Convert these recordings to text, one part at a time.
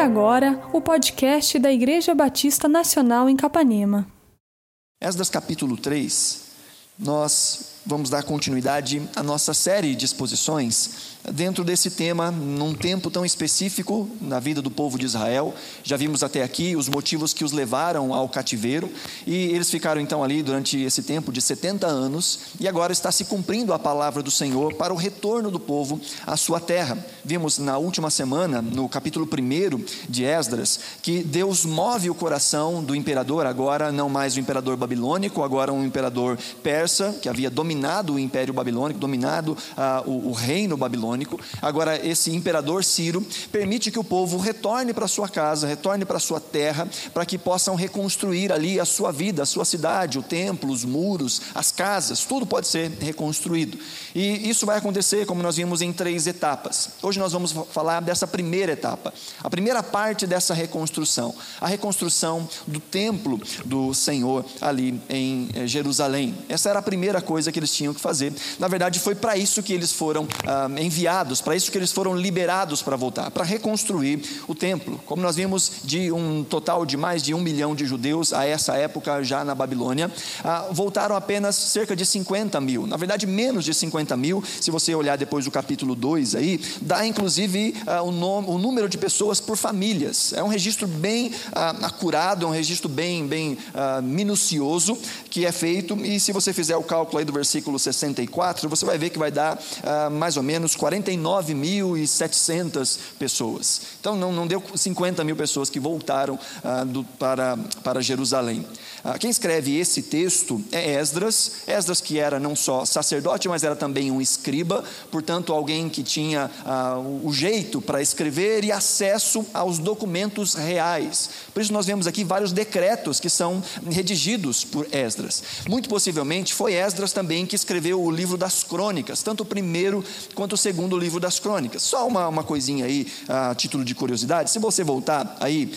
agora o podcast da Igreja Batista Nacional em Capanema. Esdras capítulo 3, nós vamos dar continuidade à nossa série de exposições dentro desse tema, num tempo tão específico na vida do povo de Israel. Já vimos até aqui os motivos que os levaram ao cativeiro, e eles ficaram então ali durante esse tempo de 70 anos, e agora está se cumprindo a palavra do Senhor para o retorno do povo à sua terra. Vimos na última semana, no capítulo 1 de Esdras, que Deus move o coração do imperador, agora não mais o imperador babilônico, agora um imperador persa, que havia dominado o império babilônico, dominado uh, o, o reino babilônico babilônico. Agora, esse imperador Ciro permite que o povo retorne para sua casa, retorne para sua terra, para que possam reconstruir ali a sua vida, a sua cidade, o templo, os muros, as casas, tudo pode ser reconstruído. E isso vai acontecer, como nós vimos, em três etapas. Hoje nós vamos falar dessa primeira etapa, a primeira parte dessa reconstrução, a reconstrução do templo do Senhor ali em eh, Jerusalém. Essa era a primeira coisa que eles tinham que fazer. Na verdade, foi para isso que eles foram ah, enviados para isso que eles foram liberados para voltar, para reconstruir o templo. Como nós vimos, de um total de mais de um milhão de judeus a essa época já na Babilônia, ah, voltaram apenas cerca de 50 mil, na verdade menos de 50 mil, se você olhar depois do capítulo 2 aí, dá inclusive ah, o, nome, o, número de pessoas por famílias. É um registro bem ah, acurado, é um registro bem, bem ah, minucioso que é feito, e se você fizer o cálculo aí do versículo 64, você vai ver que vai dar ah, mais ou menos 40 49.700 pessoas. Então não, não deu 50 mil pessoas que voltaram ah, do, para, para Jerusalém. Ah, quem escreve esse texto é Esdras, Esdras que era não só sacerdote, mas era também um escriba, portanto alguém que tinha o jeito para escrever e acesso aos documentos reais. Por isso nós vemos aqui vários decretos que são redigidos por Esdras. Muito possivelmente foi Esdras também que escreveu o livro das crônicas, tanto o primeiro quanto o segundo segundo livro das crônicas. Só uma, uma coisinha aí, a título de curiosidade, se você voltar aí,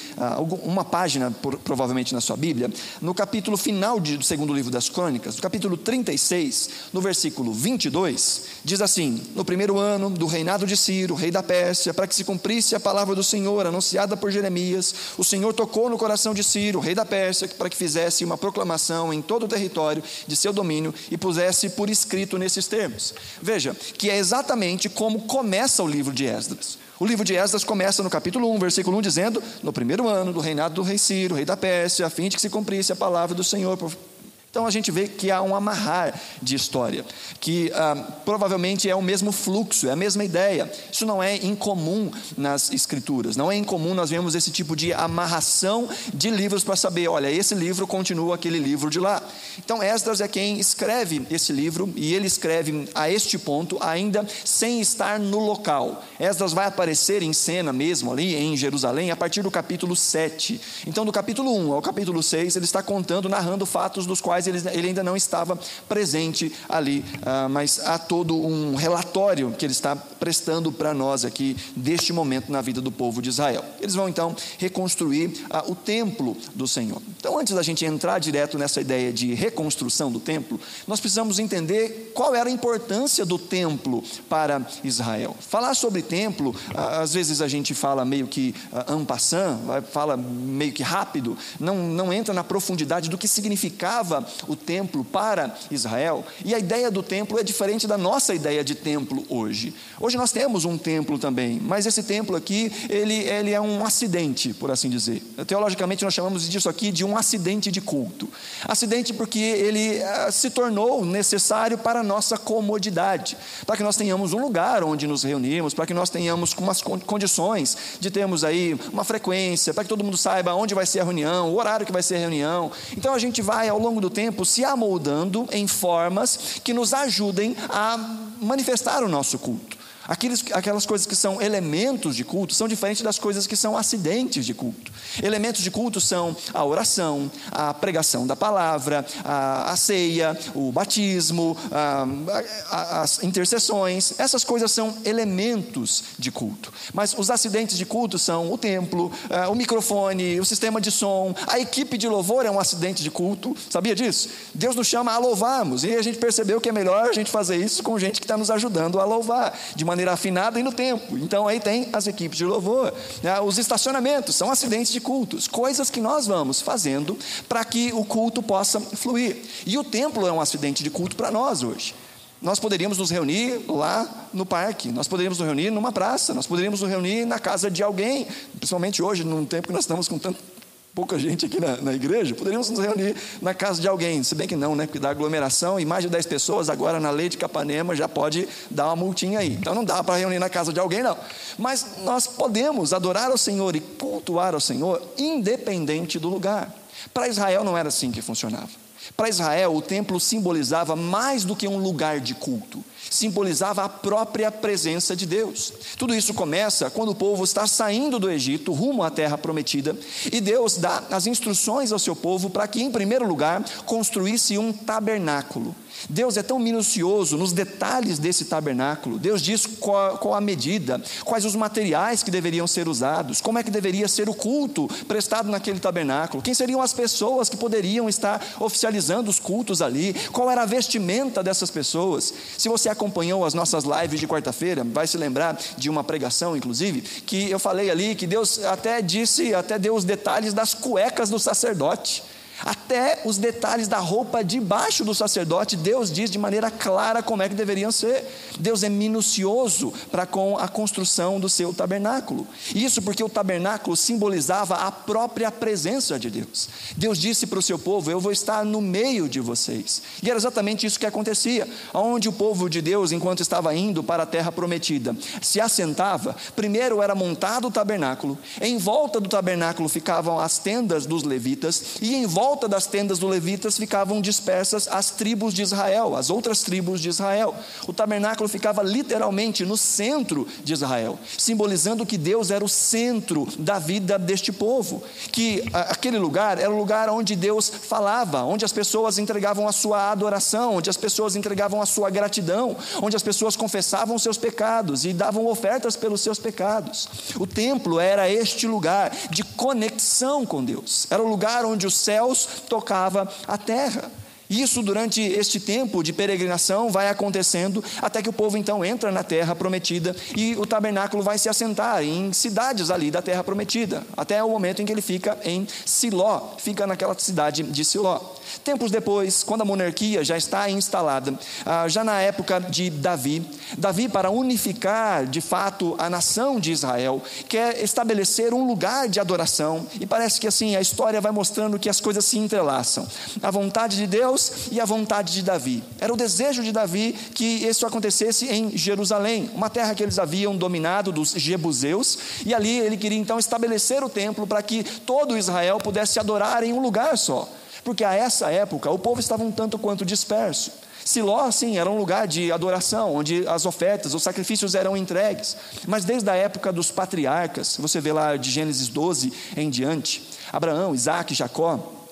uma página, provavelmente na sua Bíblia, no capítulo final de, do segundo livro das crônicas, no capítulo 36, no versículo 22, diz assim: No primeiro ano do reinado de Ciro, rei da Pérsia, para que se cumprisse a palavra do Senhor anunciada por Jeremias, o Senhor tocou no coração de Ciro, rei da Pérsia, para que fizesse uma proclamação em todo o território de seu domínio e pusesse por escrito nesses termos. Veja, que é exatamente como começa o livro de Esdras. O livro de Esdras começa no capítulo 1, versículo 1, dizendo: No primeiro ano do reinado do rei Ciro, rei da Pérsia, a fim de que se cumprisse a palavra do Senhor então a gente vê que há um amarrar de história, que ah, provavelmente é o mesmo fluxo, é a mesma ideia. Isso não é incomum nas escrituras, não é incomum nós vemos esse tipo de amarração de livros para saber, olha, esse livro continua aquele livro de lá. Então Esdras é quem escreve esse livro e ele escreve a este ponto ainda sem estar no local. Esdras vai aparecer em cena mesmo ali em Jerusalém a partir do capítulo 7. Então do capítulo 1 ao capítulo 6 ele está contando, narrando fatos dos quais ele, ele ainda não estava presente ali, ah, mas há todo um relatório que ele está prestando para nós aqui deste momento na vida do povo de Israel. Eles vão então reconstruir ah, o templo do Senhor. Então, antes da gente entrar direto nessa ideia de reconstrução do templo, nós precisamos entender qual era a importância do templo para Israel. Falar sobre templo, ah, às vezes a gente fala meio que en passant, fala meio que rápido, não, não entra na profundidade do que significava o templo para Israel, e a ideia do templo é diferente da nossa ideia de templo hoje. Hoje nós temos um templo também, mas esse templo aqui, ele, ele é um acidente, por assim dizer. Teologicamente nós chamamos disso aqui de um acidente de culto. Acidente porque ele uh, se tornou necessário para a nossa comodidade, para que nós tenhamos um lugar onde nos reunirmos, para que nós tenhamos umas condições de termos aí uma frequência, para que todo mundo saiba onde vai ser a reunião, o horário que vai ser a reunião. Então a gente vai ao longo do tempo tempo se amoldando em formas que nos ajudem a manifestar o nosso culto. Aqueles, aquelas coisas que são elementos de culto são diferentes das coisas que são acidentes de culto. Elementos de culto são a oração, a pregação da palavra, a, a ceia, o batismo, a, a, as intercessões. Essas coisas são elementos de culto. Mas os acidentes de culto são o templo, o microfone, o sistema de som, a equipe de louvor é um acidente de culto. Sabia disso? Deus nos chama a louvarmos e a gente percebeu que é melhor a gente fazer isso com gente que está nos ajudando a louvar. De maneira afinada e no tempo. Então aí tem as equipes de louvor. Né? Os estacionamentos são acidentes de cultos, coisas que nós vamos fazendo para que o culto possa fluir. E o templo é um acidente de culto para nós hoje. Nós poderíamos nos reunir lá no parque, nós poderíamos nos reunir numa praça, nós poderíamos nos reunir na casa de alguém, principalmente hoje, num tempo que nós estamos com tanto pouca gente aqui na, na, igreja, poderíamos nos reunir na casa de alguém, se bem que não, né? Porque da aglomeração e mais de 10 pessoas, agora na lei de Capanema já pode dar uma multinha aí. Então não dá para reunir na casa de alguém, não. Mas nós podemos adorar ao Senhor e cultuar ao Senhor, independente do lugar. Para Israel não era assim que funcionava. Para Israel, o templo simbolizava mais do que um lugar de culto, simbolizava a própria presença de Deus. Tudo isso começa quando o povo está saindo do Egito rumo à terra prometida e Deus dá as instruções ao seu povo para que, em primeiro lugar, construísse um tabernáculo. Deus é tão minucioso nos detalhes desse tabernáculo. Deus diz qual, qual, a medida, quais os materiais que deveriam ser usados, como é que deveria ser o culto prestado naquele tabernáculo, quem seriam as pessoas que poderiam estar oficializando os cultos ali, qual era a vestimenta dessas pessoas. Se você acompanhou as nossas lives de quarta-feira, vai se lembrar de uma pregação, inclusive, que eu falei ali que Deus até disse, até deu os detalhes das cuecas do sacerdote. Até os detalhes da roupa debaixo do sacerdote, Deus diz de maneira clara como é que deveriam ser. Deus é minucioso para com a construção do seu tabernáculo. Isso porque o tabernáculo simbolizava a própria presença de Deus. Deus disse para o seu povo: Eu vou estar no meio de vocês. E era exatamente isso que acontecia. Onde o povo de Deus, enquanto estava indo para a terra prometida, se assentava, primeiro era montado o tabernáculo, em volta do tabernáculo ficavam as tendas dos levitas, e em volta volta das tendas do levitas ficavam dispersas as tribos de Israel, as outras tribos de Israel. O tabernáculo ficava literalmente no centro de Israel, simbolizando que Deus era o centro da vida deste povo, que aquele lugar era o lugar onde Deus falava, onde as pessoas entregavam a sua adoração, onde as pessoas entregavam a sua gratidão, onde as pessoas confessavam seus pecados e davam ofertas pelos seus pecados. O templo era este lugar de conexão com Deus, era o lugar onde os céus tocava a terra. Isso durante este tempo de peregrinação vai acontecendo até que o povo então entra na terra prometida e o tabernáculo vai se assentar em cidades ali da terra prometida, até o momento em que ele fica em Siló, fica naquela cidade de Siló. Tempos depois, quando a monarquia já está instalada, ah, já na época de Davi, Davi, para unificar de fato a nação de Israel, quer estabelecer um lugar de adoração, e parece que assim a história vai mostrando que as coisas se entrelaçam. A vontade de Deus e a vontade de Davi. Era o desejo de Davi que isso acontecesse em Jerusalém, uma terra que eles haviam dominado dos jebuseus, e ali ele queria então estabelecer o templo para que todo Israel pudesse adorar em um lugar só porque a essa época o povo estava um tanto quanto disperso. Siló, sim, era um lugar de adoração, onde as ofertas, os sacrifícios eram entregues. Mas desde a época dos patriarcas, você vê lá de Gênesis 12 em diante, Abraão, Isaac, Jacó,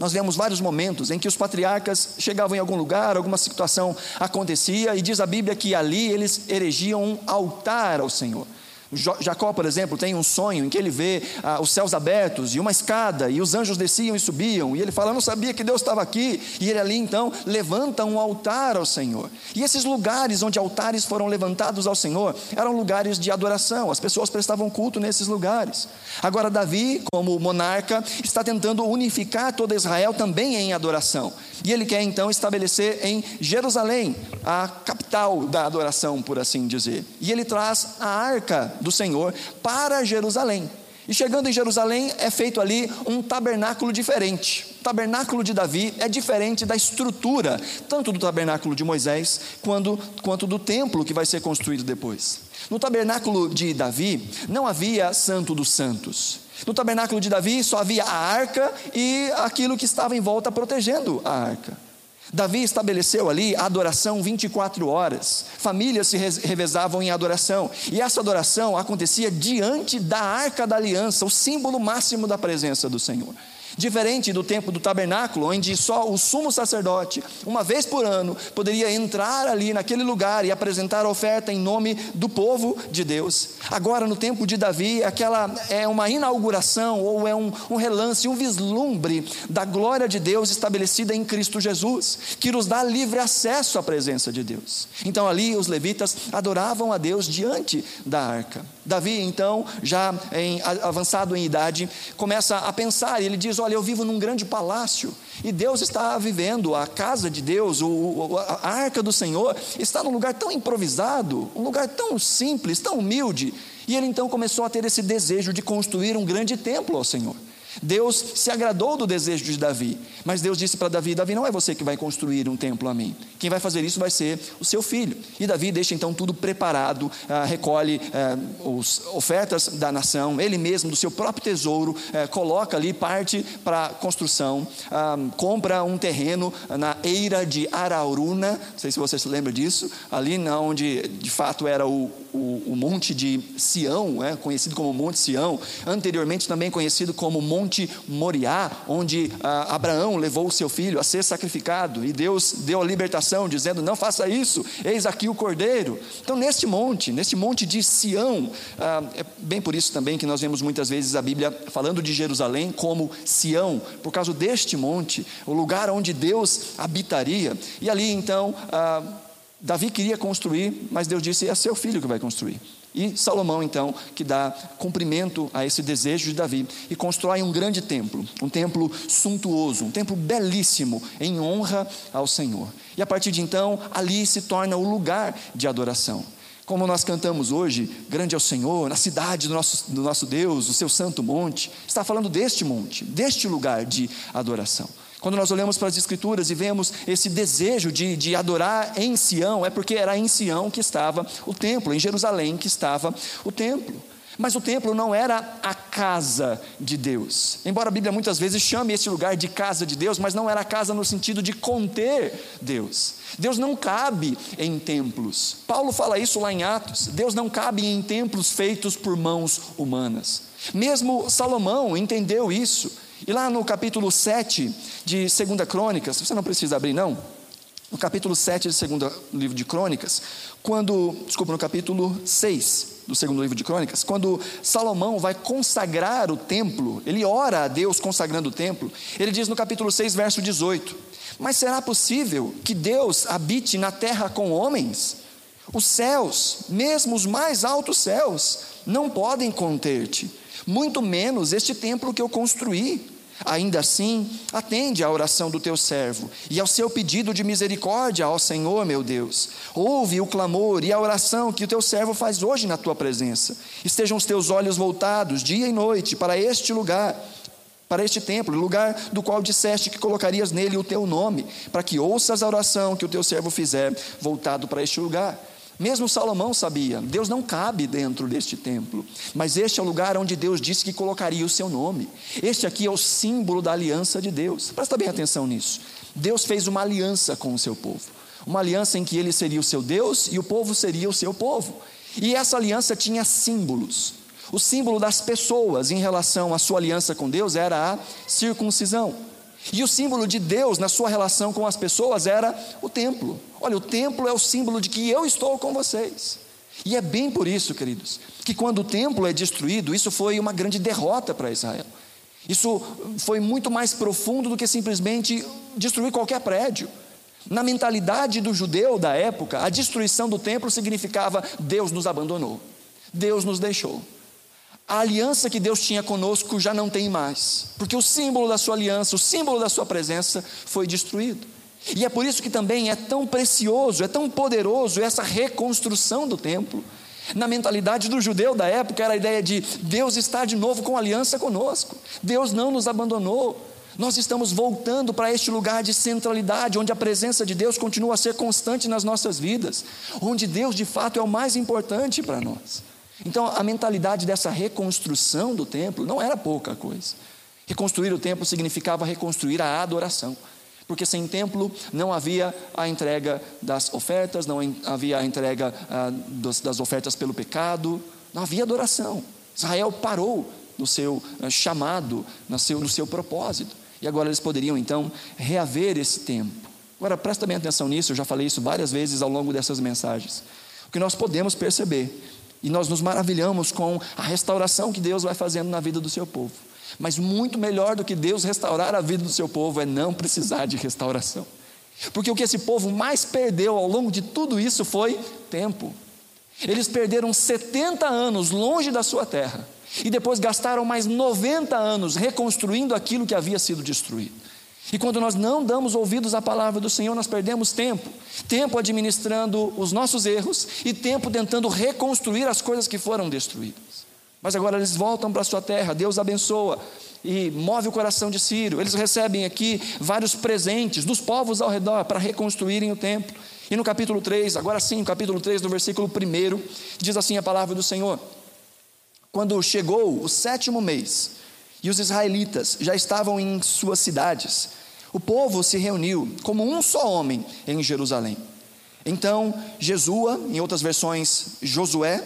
nós vemos vários momentos em que os patriarcas chegavam em algum lugar, alguma situação acontecia, e diz a Bíblia que ali eles erigiam um altar ao Senhor. Jacó, por exemplo, tem um sonho em que ele vê ah, os céus abertos e uma escada, e os anjos desciam e subiam, e ele fala: Eu não sabia que Deus estava aqui, e ele ali então levanta um altar ao Senhor. E esses lugares onde altares foram levantados ao Senhor eram lugares de adoração, as pessoas prestavam culto nesses lugares. Agora, Davi, como monarca, está tentando unificar toda Israel também em adoração, e ele quer então estabelecer em Jerusalém a capital da adoração, por assim dizer, e ele traz a arca do Senhor para Jerusalém. E chegando em Jerusalém, é feito ali um tabernáculo diferente. O tabernáculo de Davi é diferente da estrutura, tanto do tabernáculo de Moisés, quanto, quanto do templo que vai ser construído depois. No tabernáculo de Davi, não havia santo dos santos. No tabernáculo de Davi, só havia a arca e aquilo que estava em volta protegendo a arca. Davi estabeleceu ali a adoração 24 horas. Famílias se revezavam em adoração. E essa adoração acontecia diante da arca da aliança, o símbolo máximo da presença do Senhor. Diferente do tempo do tabernáculo, onde só o sumo sacerdote, uma vez por ano, poderia entrar ali naquele lugar e apresentar a oferta em nome do povo de Deus. Agora, no tempo de Davi, aquela é uma inauguração ou é um, um relance, um vislumbre da glória de Deus estabelecida em Cristo Jesus, que nos dá livre acesso à presença de Deus. Então, ali, os levitas adoravam a Deus diante da arca. Davi, então, já em, avançado em idade, começa a pensar, e ele diz: Olha, eu vivo num grande palácio, e Deus está vivendo, a casa de Deus, o, a arca do Senhor, está num lugar tão improvisado, um lugar tão simples, tão humilde. E ele então começou a ter esse desejo de construir um grande templo ao Senhor. Deus se agradou do desejo de Davi, mas Deus disse para Davi: Davi, não é você que vai construir um templo a mim, quem vai fazer isso vai ser o seu filho. E Davi deixa então tudo preparado, ah, recolhe ah, as ofertas da nação, ele mesmo, do seu próprio tesouro, eh, coloca ali parte para construção, ah, compra um terreno na eira de Arauruna, não sei se você se lembra disso, ali onde de fato era o, o, o Monte de Sião, é, conhecido como Monte Sião, anteriormente também conhecido como Monte Moriá, onde ah, Abraão levou o seu filho a ser sacrificado e Deus deu a libertação, dizendo: Não faça isso, eis aqui o cordeiro. Então, neste monte, neste monte de Sião, ah, é bem por isso também que nós vemos muitas vezes a Bíblia falando de Jerusalém como Sião, por causa deste monte, o lugar onde Deus habitaria. E ali então. Ah, Davi queria construir, mas Deus disse: é seu filho que vai construir. E Salomão, então, que dá cumprimento a esse desejo de Davi e constrói um grande templo, um templo suntuoso, um templo belíssimo, em honra ao Senhor. E a partir de então, ali se torna o lugar de adoração. Como nós cantamos hoje, grande é o Senhor, na cidade do nosso, do nosso Deus, o seu santo monte, está falando deste monte, deste lugar de adoração. Quando nós olhamos para as Escrituras e vemos esse desejo de, de adorar em Sião, é porque era em Sião que estava o templo, em Jerusalém que estava o templo. Mas o templo não era a casa de Deus. Embora a Bíblia muitas vezes chame esse lugar de casa de Deus, mas não era casa no sentido de conter Deus. Deus não cabe em templos. Paulo fala isso lá em Atos. Deus não cabe em templos feitos por mãos humanas. Mesmo Salomão entendeu isso. E lá no capítulo 7 de 2 Crônicas, você não precisa abrir, não. No capítulo 7 do segundo livro de Crônicas, quando, desculpa, no capítulo 6 do segundo livro de Crônicas, quando Salomão vai consagrar o templo, ele ora a Deus consagrando o templo, ele diz no capítulo 6, verso 18: Mas será possível que Deus habite na terra com homens? Os céus, mesmo os mais altos céus, não podem conter-te muito menos este templo que eu construí. Ainda assim, atende à oração do teu servo e ao seu pedido de misericórdia ao Senhor, meu Deus. Ouve o clamor e a oração que o teu servo faz hoje na tua presença. Estejam os teus olhos voltados dia e noite para este lugar, para este templo, lugar do qual disseste que colocarias nele o teu nome, para que ouças a oração que o teu servo fizer voltado para este lugar. Mesmo Salomão sabia, Deus não cabe dentro deste templo, mas este é o lugar onde Deus disse que colocaria o seu nome. Este aqui é o símbolo da aliança de Deus. Presta bem atenção nisso. Deus fez uma aliança com o seu povo, uma aliança em que ele seria o seu Deus e o povo seria o seu povo. E essa aliança tinha símbolos. O símbolo das pessoas em relação à sua aliança com Deus era a circuncisão. E o símbolo de Deus na sua relação com as pessoas era o templo. Olha, o templo é o símbolo de que eu estou com vocês. E é bem por isso, queridos, que quando o templo é destruído, isso foi uma grande derrota para Israel. Isso foi muito mais profundo do que simplesmente destruir qualquer prédio. Na mentalidade do judeu da época, a destruição do templo significava Deus nos abandonou, Deus nos deixou a aliança que Deus tinha conosco já não tem mais, porque o símbolo da sua aliança, o símbolo da sua presença foi destruído. E é por isso que também é tão precioso, é tão poderoso essa reconstrução do templo. Na mentalidade do judeu da época era a ideia de Deus está de novo com aliança conosco, Deus não nos abandonou. Nós estamos voltando para este lugar de centralidade, onde a presença de Deus continua a ser constante nas nossas vidas, onde Deus de fato é o mais importante para nós. Então, a mentalidade dessa reconstrução do templo não era pouca coisa. Reconstruir o templo significava reconstruir a adoração, porque sem templo não havia a entrega das ofertas, não havia a entrega ah, das ofertas pelo pecado, não havia adoração. Israel parou no seu eh, chamado, no seu, no seu propósito. E agora eles poderiam então reaver esse tempo. Agora presta bem atenção nisso, eu já falei isso várias vezes ao longo dessas mensagens. O que nós podemos perceber, e nós nos maravilhamos com a restauração que Deus vai fazendo na vida do seu povo. Mas muito melhor do que Deus restaurar a vida do seu povo é não precisar de restauração. Porque o que esse povo mais perdeu ao longo de tudo isso foi tempo. Eles perderam 70 anos longe da sua terra e depois gastaram mais 90 anos reconstruindo aquilo que havia sido destruído. E quando nós não damos ouvidos à palavra do Senhor, nós perdemos tempo. Tempo administrando os nossos erros e tempo tentando reconstruir as coisas que foram destruídas. Mas agora eles voltam para a sua terra, Deus abençoa e move o coração de Ciro. Eles recebem aqui vários presentes dos povos ao redor para reconstruírem o templo. E no capítulo 3, agora sim, capítulo 3, no versículo 1, diz assim a palavra do Senhor: Quando chegou o sétimo mês e os israelitas já estavam em suas cidades, o povo se reuniu como um só homem em Jerusalém. Então, Jesua, em outras versões, Josué,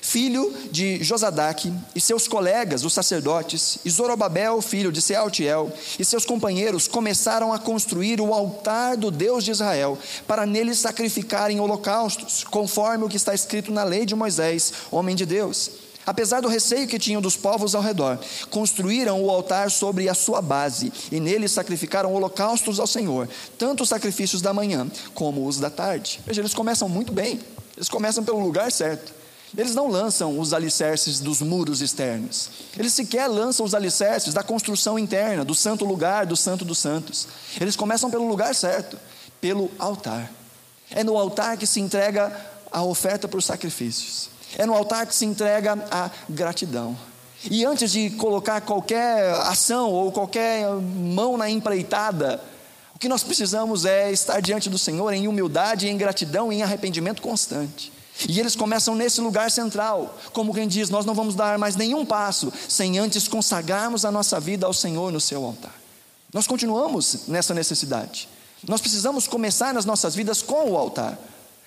filho de Josadaque, e seus colegas, os sacerdotes, e Zorobabel, filho de Sealtiel, e seus companheiros começaram a construir o altar do Deus de Israel, para nele sacrificarem holocaustos, conforme o que está escrito na lei de Moisés, homem de Deus. Apesar do receio que tinham dos povos ao redor, construíram o altar sobre a sua base, e nele sacrificaram holocaustos ao Senhor, tanto os sacrifícios da manhã como os da tarde. Veja, eles começam muito bem, eles começam pelo lugar certo. Eles não lançam os alicerces dos muros externos. Eles sequer lançam os alicerces da construção interna, do santo lugar, do santo dos santos. Eles começam pelo lugar certo, pelo altar. É no altar que se entrega a oferta por sacrifícios. É no altar que se entrega a gratidão. E antes de colocar qualquer ação ou qualquer mão na empreitada, o que nós precisamos é estar diante do Senhor em humildade, em gratidão e em arrependimento constante. E eles começam nesse lugar central, como quem diz: Nós não vamos dar mais nenhum passo sem antes consagrarmos a nossa vida ao Senhor no seu altar. Nós continuamos nessa necessidade. Nós precisamos começar nas nossas vidas com o altar.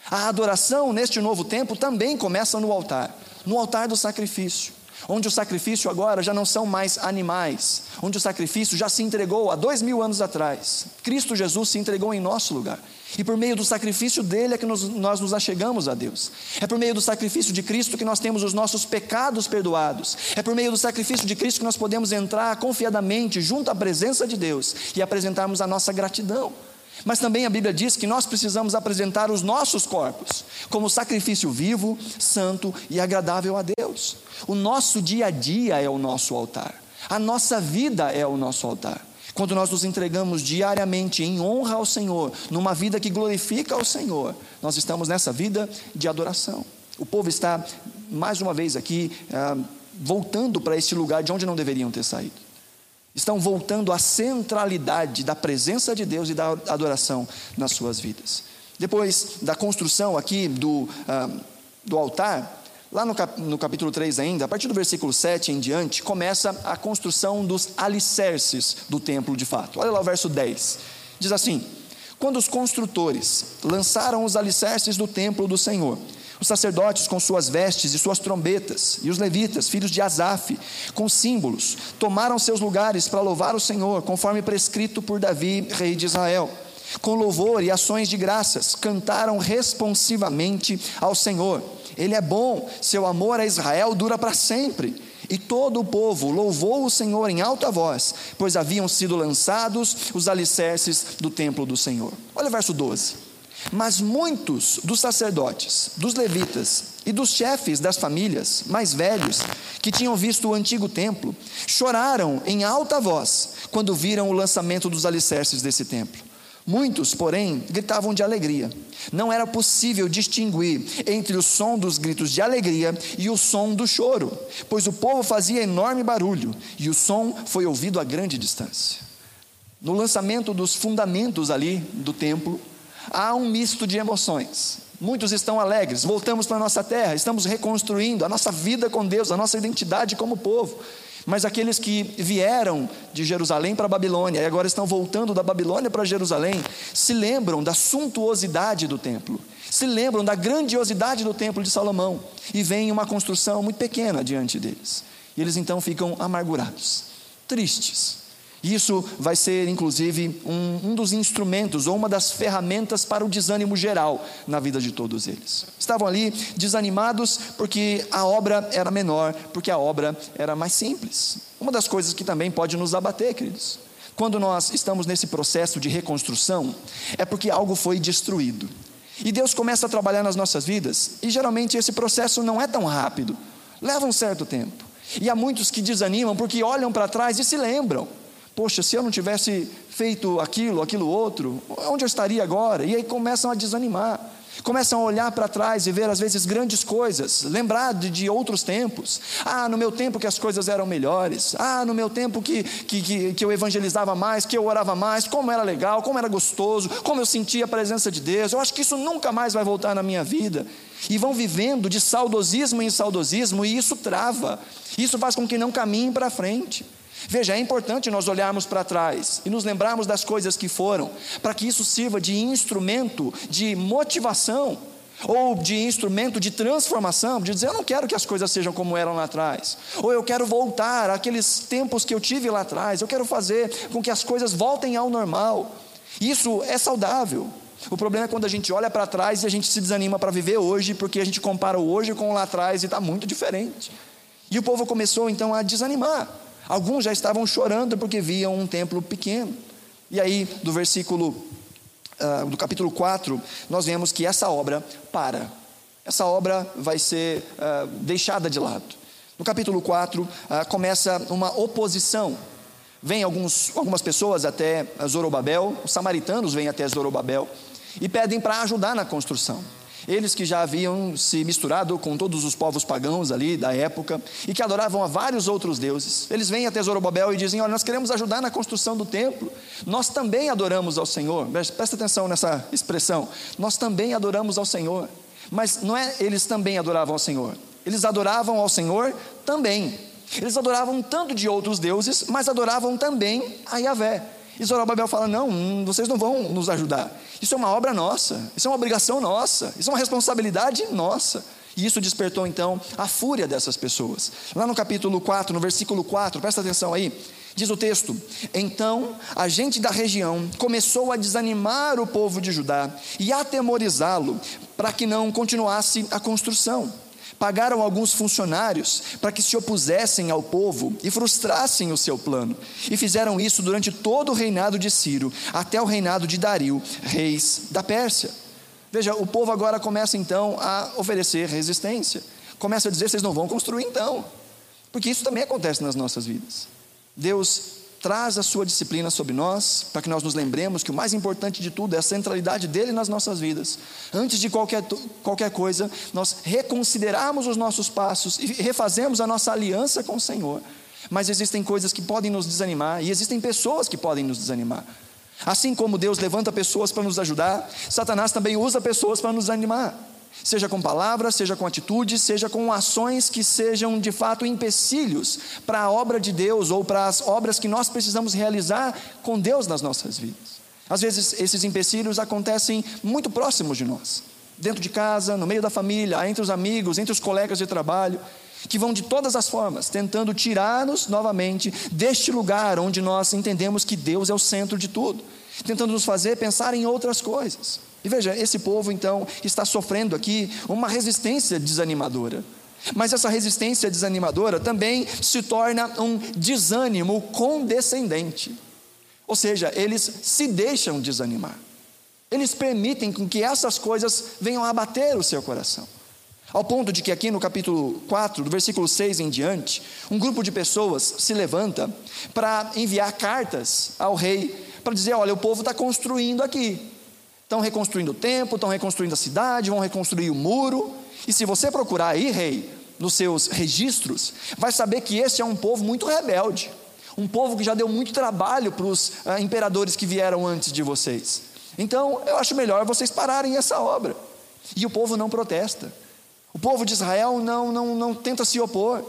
A adoração neste novo tempo também começa no altar no altar do sacrifício onde o sacrifício agora já não são mais animais, onde o sacrifício já se entregou há dois mil anos atrás. Cristo Jesus se entregou em nosso lugar. E por meio do sacrifício dele é que nós, nos achegamos a Deus. É por meio do sacrifício de Cristo que nós temos os nossos pecados perdoados. É por meio do sacrifício de Cristo que nós podemos entrar confiadamente junto à presença de Deus e apresentarmos a nossa gratidão. Mas também a Bíblia diz que nós precisamos apresentar os nossos corpos como sacrifício vivo, santo e agradável a Deus. O nosso dia a dia é o nosso altar, a nossa vida é o nosso altar. Quando nós nos entregamos diariamente em honra ao Senhor, numa vida que glorifica ao Senhor, nós estamos nessa vida de adoração. O povo está, mais uma vez aqui, ah, voltando para este lugar de onde não deveriam ter saído. Estão voltando à centralidade da presença de Deus e da adoração nas suas vidas. Depois da construção aqui do, ah, do altar, Lá no, cap, no, capítulo 3 ainda, a partir do versículo 7 em diante, começa a construção dos alicerces do templo de fato. Olha lá o verso 10. Diz assim: Quando os construtores lançaram os alicerces do templo do Senhor, os sacerdotes com suas vestes e suas trombetas, e os levitas, filhos de Asaf, com símbolos, tomaram seus lugares para louvar o Senhor, conforme prescrito por Davi, rei de Israel. Com louvor e ações de graças, cantaram responsivamente ao Senhor. Ele é bom, seu amor a Israel dura para sempre. E todo o povo louvou o Senhor em alta voz, pois haviam sido lançados os alicerces do templo do Senhor. Olha o verso 12. Mas muitos dos sacerdotes, dos levitas e dos chefes das famílias mais velhos, que tinham visto o antigo templo, choraram em alta voz quando viram o lançamento dos alicerces desse templo. Muitos, porém, gritavam de alegria. Não era possível distinguir entre o som dos gritos de alegria e o som do choro, pois o povo fazia enorme barulho e o som foi ouvido a grande distância. No lançamento dos fundamentos ali do templo, há um misto de emoções. Muitos estão alegres, voltamos para a nossa terra, estamos reconstruindo a nossa vida com Deus, a nossa identidade como povo. Mas aqueles que vieram de Jerusalém para a Babilônia e agora estão voltando da Babilônia para Jerusalém, se lembram da suntuosidade do templo, se lembram da grandiosidade do templo de Salomão e veem uma construção muito pequena diante deles. E eles então ficam amargurados, tristes. Isso vai ser, inclusive, um, um, dos instrumentos ou uma das ferramentas para o desânimo geral na vida de todos eles. Estavam ali desanimados porque a obra era menor, porque a obra era mais simples. Uma das coisas que também pode nos abater, queridos, quando nós estamos nesse processo de reconstrução, é porque algo foi destruído. E Deus começa a trabalhar nas nossas vidas, e geralmente esse processo não é tão rápido, leva um certo tempo. E há muitos que desanimam porque olham para trás e se lembram Poxa, se eu não tivesse feito aquilo, aquilo outro, onde eu estaria agora? E aí começam a desanimar, começam a olhar para trás e ver às vezes grandes coisas, lembrar de, de, outros tempos. Ah, no meu tempo que as coisas eram melhores. Ah, no meu tempo que, que, que, que eu evangelizava mais, que eu orava mais, como era legal, como era gostoso, como eu sentia a presença de Deus. Eu acho que isso nunca mais vai voltar na minha vida. E vão vivendo de saudosismo em saudosismo, e isso trava, isso faz com que não caminhem para frente. Veja, é importante nós olharmos para trás e nos lembrarmos das coisas que foram, para que isso sirva de instrumento de motivação ou de instrumento de transformação, de dizer eu não quero que as coisas sejam como eram lá atrás, ou eu quero voltar àqueles tempos que eu tive lá atrás, eu quero fazer com que as coisas voltem ao normal. Isso é saudável. O problema é quando a gente olha para trás e a gente se desanima para viver hoje, porque a gente compara o hoje com o lá atrás e está muito diferente. E o povo começou então a desanimar. Alguns já estavam chorando porque viam um templo pequeno. E aí, do versículo, uh, do capítulo 4, nós vemos que essa obra para. Essa obra vai ser uh, deixada de lado. No capítulo 4, uh, ah, começa uma oposição. Vêm algumas pessoas até Zorobabel, os samaritanos vêm até Zorobabel e pedem para ajudar na construção. Eles que já haviam se misturado com todos os povos pagãos ali da época e que adoravam a vários outros deuses. Eles vêm a Zorobabel e dizem: Olha, nós queremos ajudar na construção do templo. Nós também adoramos ao Senhor. Presta atenção nessa expressão. Nós também adoramos ao Senhor. Mas não é eles também adoravam ao Senhor. Eles adoravam ao Senhor também. Eles adoravam tanto de outros deuses, mas adoravam também a Yahvé. E Zorobabel fala: Não, vocês não vão nos ajudar. Isso é uma obra nossa, isso é uma obrigação nossa, isso é uma responsabilidade nossa. E isso despertou então a fúria dessas pessoas. Lá no capítulo 4, no versículo 4, presta atenção aí, diz o texto: Então a gente da região começou a desanimar o povo de Judá e atemorizá-lo para que não continuasse a construção pagaram alguns funcionários para que se opusessem ao povo e frustrassem o seu plano. E fizeram isso durante todo o reinado de Ciro, até o reinado de Dario, reis da Pérsia. Veja, o povo agora começa então a oferecer resistência. Começa a dizer: vocês não vão construir então. Porque isso também acontece nas nossas vidas. Deus traz a sua disciplina sobre nós, para que nós nos lembremos que o mais importante de tudo é a centralidade dele nas nossas vidas. Antes de qualquer, qualquer coisa, nós reconsiderarmos os nossos passos e refazemos a nossa aliança com o Senhor. Mas existem coisas que podem nos desanimar e existem pessoas que podem nos desanimar. Assim como Deus levanta pessoas para nos ajudar, Satanás também usa pessoas para nos animar seja com palavras, seja com atitudes, seja com ações que sejam de fato empecilhos para a obra de Deus ou para as obras que nós precisamos realizar com Deus nas nossas vidas. Às vezes esses empecilhos acontecem muito próximos de nós, dentro de casa, no meio da família, entre os amigos, entre os colegas de trabalho, que vão de todas as formas tentando tirar-nos novamente deste lugar onde nós entendemos que Deus é o centro de tudo, tentando nos fazer pensar em outras coisas. E veja, esse povo então está sofrendo aqui uma resistência desanimadora. Mas essa resistência desanimadora também se torna um desânimo condescendente. Ou seja, eles se deixam desanimar. Eles permitem que essas coisas venham abater o seu coração. Ao ponto de que aqui no capítulo 4, do versículo 6 em diante, um grupo de pessoas se levanta para enviar cartas ao rei para dizer: olha, o povo está construindo aqui. Estão reconstruindo o templo, estão reconstruindo a cidade, vão reconstruir o muro. E se você procurar aí, rei, nos seus registros, vai saber que esse é um povo muito rebelde. Um povo que já deu muito trabalho para os ah, imperadores que vieram antes de vocês. Então, eu acho melhor vocês pararem essa obra. E o povo não protesta. O povo de Israel não, não, não tenta se opor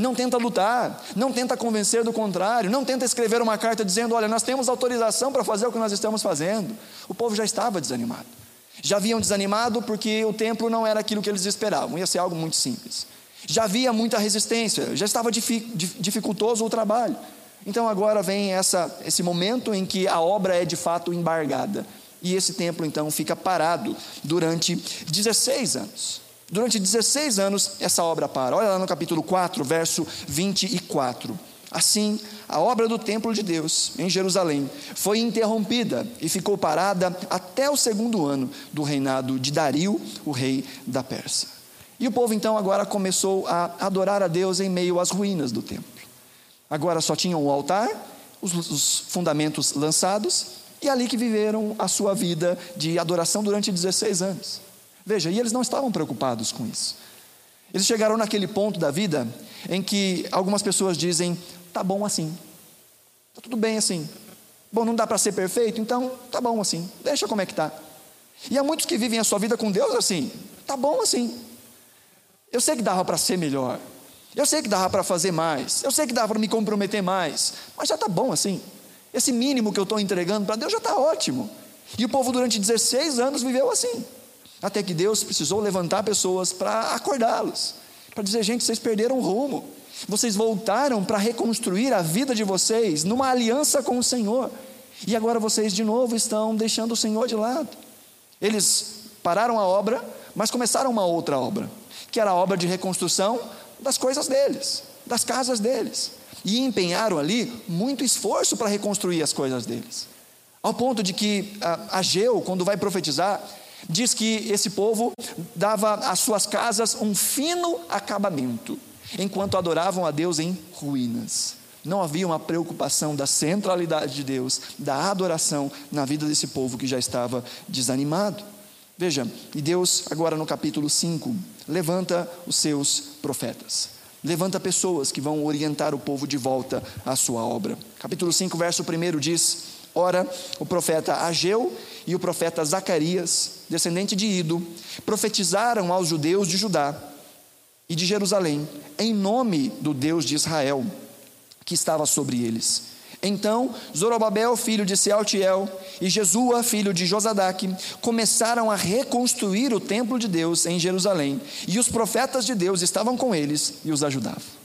não tenta lutar, não tenta convencer do contrário, não tenta escrever uma carta dizendo: olha, nós temos autorização para fazer o que nós estamos fazendo. O povo já estava desanimado. Já haviam desanimado porque o templo não era aquilo que eles esperavam, ia ser algo muito simples. Já havia muita resistência, já estava dificultoso o trabalho. Então agora vem essa, esse momento em que a obra é de fato embargada. E esse templo então fica parado durante 16 anos. Durante 16 anos essa obra para. Olha lá no capítulo 4, verso 24. Assim, a obra do templo de Deus em Jerusalém foi interrompida e ficou parada até o segundo ano do reinado de Dario, o rei da Pérsia. E o povo então agora começou a adorar a Deus em meio às ruínas do templo. Agora só tinham o altar, os, os fundamentos lançados, e ali que viveram a sua vida de adoração durante 16 anos. Veja, e eles não estavam preocupados com isso. Eles chegaram naquele ponto da vida em que algumas pessoas dizem: tá bom assim, tá tudo bem assim. Bom, não dá para ser perfeito, então tá bom assim, deixa como é que tá. E há muitos que vivem a sua vida com Deus assim, tá bom assim. Eu sei que dava para ser melhor, eu sei que dava para fazer mais, eu sei que dava para me comprometer mais, mas já tá bom assim. Esse mínimo que eu estou entregando para Deus já está ótimo. E o povo durante 16 anos viveu assim. Até que Deus precisou levantar pessoas para acordá-los, para dizer: gente, vocês perderam o rumo. Vocês voltaram para reconstruir a vida de vocês numa aliança com o Senhor. E agora vocês de novo estão deixando o Senhor de lado. Eles pararam a obra, mas começaram uma outra obra, que era a obra de reconstrução das coisas deles, das casas deles. E empenharam ali muito esforço para reconstruir as coisas deles. Ao ponto de que Ageu, quando vai profetizar, diz que esse povo dava às suas casas um fino acabamento, enquanto adoravam a Deus em ruínas. Não havia uma preocupação da centralidade de Deus, da adoração na vida desse povo que já estava desanimado. Veja, e Deus, agora no capítulo 5, levanta os seus profetas. Levanta pessoas que vão orientar o povo de volta à sua obra. Capítulo 5, verso 1 diz: Ora, o profeta Ageu e o profeta Zacarias, descendente de Ido, profetizaram aos judeus de Judá e de Jerusalém, em nome do Deus de Israel, que estava sobre eles. Então, Zorobabel, filho de Sealtiel, e Jesua, filho de Josadaque, começaram a reconstruir o templo de Deus em Jerusalém, e os profetas de Deus estavam com eles e os ajudavam.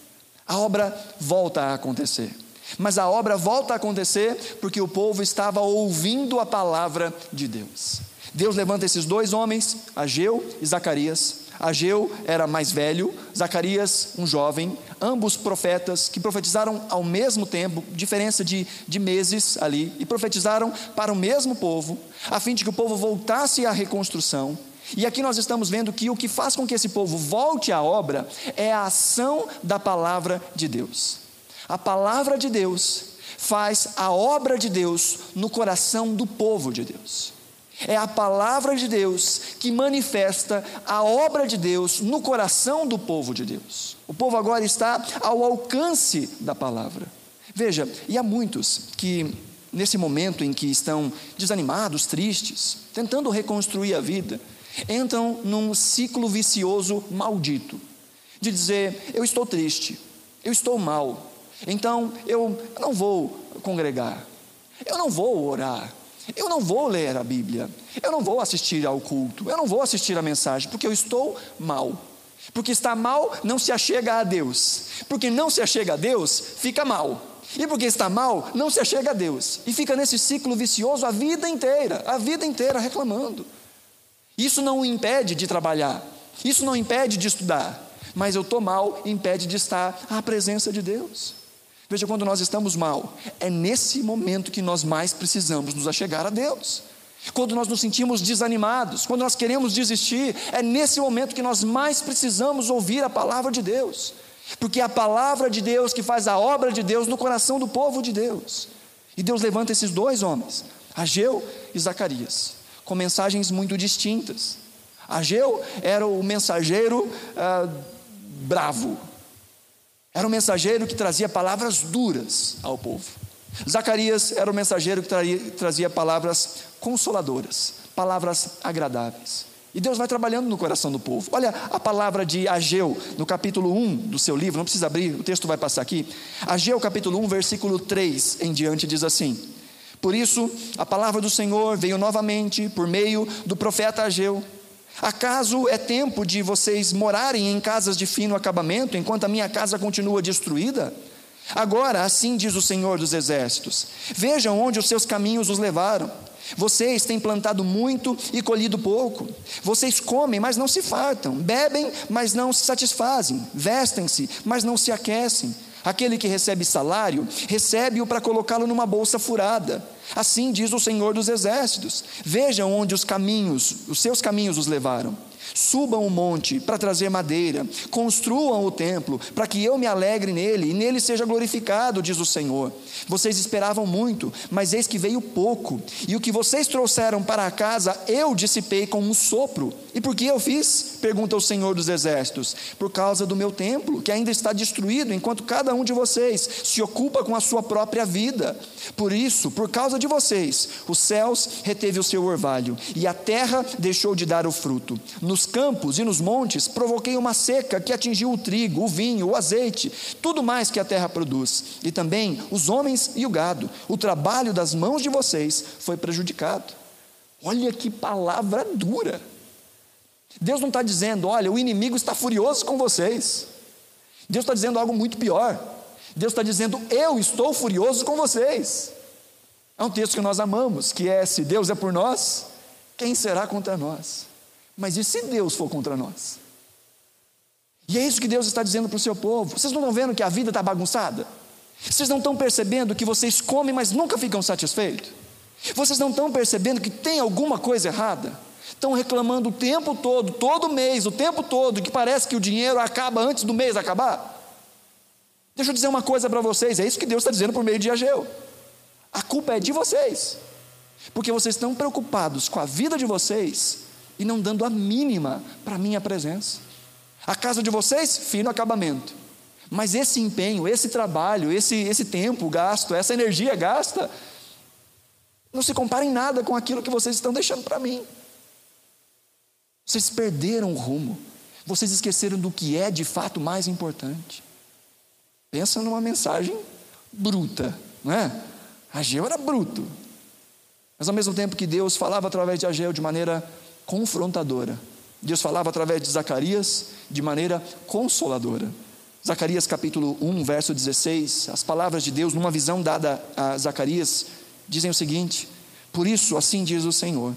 A obra volta a acontecer. Mas a obra volta a acontecer porque o povo estava ouvindo a palavra de Deus. Deus levanta esses dois homens, Ageu e Zacarias. Ageu era mais velho, Zacarias um jovem, ambos profetas que profetizaram ao mesmo tempo, diferença de, de meses ali, e profetizaram para o mesmo povo, a fim de que o povo voltasse à reconstrução. E aqui nós estamos vendo que o que faz com que esse povo volte à obra é a ação da palavra de Deus. A palavra de Deus faz a obra de Deus no coração do povo de Deus. É a palavra de Deus que manifesta a obra de Deus no coração do povo de Deus. O povo agora está ao alcance da palavra. Veja, e há muitos que, nesse momento em que estão desanimados, tristes, tentando reconstruir a vida, entram num ciclo vicioso maldito de dizer: Eu estou triste, eu estou mal, então eu não vou congregar, eu não vou orar, eu não vou ler a Bíblia, eu não vou assistir ao culto, eu não vou assistir a mensagem, porque eu estou mal. Porque está mal, não se achega a Deus. Porque não se achega a Deus, fica mal. E porque está mal, não se achega a Deus. E fica nesse ciclo vicioso a vida inteira, a vida inteira reclamando. Isso não o impede de trabalhar, isso não impede de estudar, mas eu estou mal, impede de estar à presença de Deus. Veja, quando nós estamos mal, é nesse momento que nós mais precisamos nos achegar a Deus. Quando nós nos sentimos desanimados, quando nós queremos desistir, é nesse momento que nós mais precisamos ouvir a palavra de Deus. Porque é a palavra de Deus que faz a obra de Deus no coração do povo de Deus. E Deus levanta esses dois homens, Ageu e Zacarias, com mensagens muito distintas. Ageu era o mensageiro ah, bravo, era um mensageiro que trazia palavras duras ao povo. Zacarias era um mensageiro que trazia palavras consoladoras, palavras agradáveis. E Deus vai trabalhando no coração do povo. Olha a palavra de Ageu, no capítulo 1 do seu livro, não precisa abrir, o texto vai passar aqui. Ageu, capítulo 1, versículo 3 em diante, diz assim: Por isso, a palavra do Senhor veio novamente por meio do profeta Ageu. Acaso é tempo de vocês morarem em casas de fino acabamento, enquanto a minha casa continua destruída? Agora, assim diz o Senhor dos Exércitos: Vejam onde os seus caminhos os levaram. Vocês têm plantado muito e colhido pouco. Vocês comem, mas não se fartam. Bebem, mas não se satisfazem. Vestem-se, mas não se aquecem. Aquele que recebe salário, recebe-o para colocá-lo numa bolsa furada. Assim diz o Senhor dos Exércitos: Vejam onde os caminhos, os seus caminhos os levaram. Subam o monte para trazer madeira, construam o templo, para que eu me alegre nele e nele seja glorificado, diz o Senhor. Vocês esperavam muito, mas eis que veio pouco, e o que vocês trouxeram para a casa eu dissipei com um sopro. E por que eu fiz? Pergunta o Senhor dos Exércitos. Por causa do meu templo, que ainda está destruído, enquanto cada um de vocês se ocupa com a sua própria vida. Por isso, por causa de vocês, os céus reteve o seu orvalho, e a terra deixou de dar o fruto. Nos campos e nos montes provoquei uma seca que atingiu o trigo, o vinho, o azeite, tudo mais que a terra produz, e também os homens e o gado. O trabalho das mãos de vocês foi prejudicado. Olha que palavra dura. Deus não está dizendo, olha, o inimigo está furioso com vocês. Deus está dizendo algo muito pior. Deus está dizendo, eu estou furioso com vocês. É um texto que nós amamos, que é: se Deus é por nós, quem será contra nós? Mas e se Deus for contra nós? E é isso que Deus está dizendo para o seu povo. Vocês não estão vendo que a vida está bagunçada? Vocês não estão percebendo que vocês comem, mas nunca ficam satisfeitos? Vocês não estão percebendo que tem alguma coisa errada? Estão reclamando o tempo todo, todo mês, o tempo todo, que parece que o dinheiro acaba antes do mês acabar? Deixa eu dizer uma coisa para vocês, é isso que Deus está dizendo por meio de Ageu. A culpa é de vocês, porque vocês estão preocupados com a vida de vocês e não dando a mínima para a minha presença. A casa de vocês, fino acabamento. Mas esse empenho, esse trabalho, esse, esse tempo gasto, essa energia gasta, não se compara em nada com aquilo que vocês estão deixando para mim. Vocês perderam o rumo. Vocês esqueceram do que é de fato mais importante. Pensa numa mensagem bruta, não é? Ageu era bruto. Mas ao mesmo tempo que Deus falava através de Ageu de maneira confrontadora. Deus falava através de Zacarias de maneira consoladora. Zacarias capítulo 1, verso 16, as palavras de Deus numa visão dada a Zacarias dizem o seguinte: Por isso assim diz o Senhor: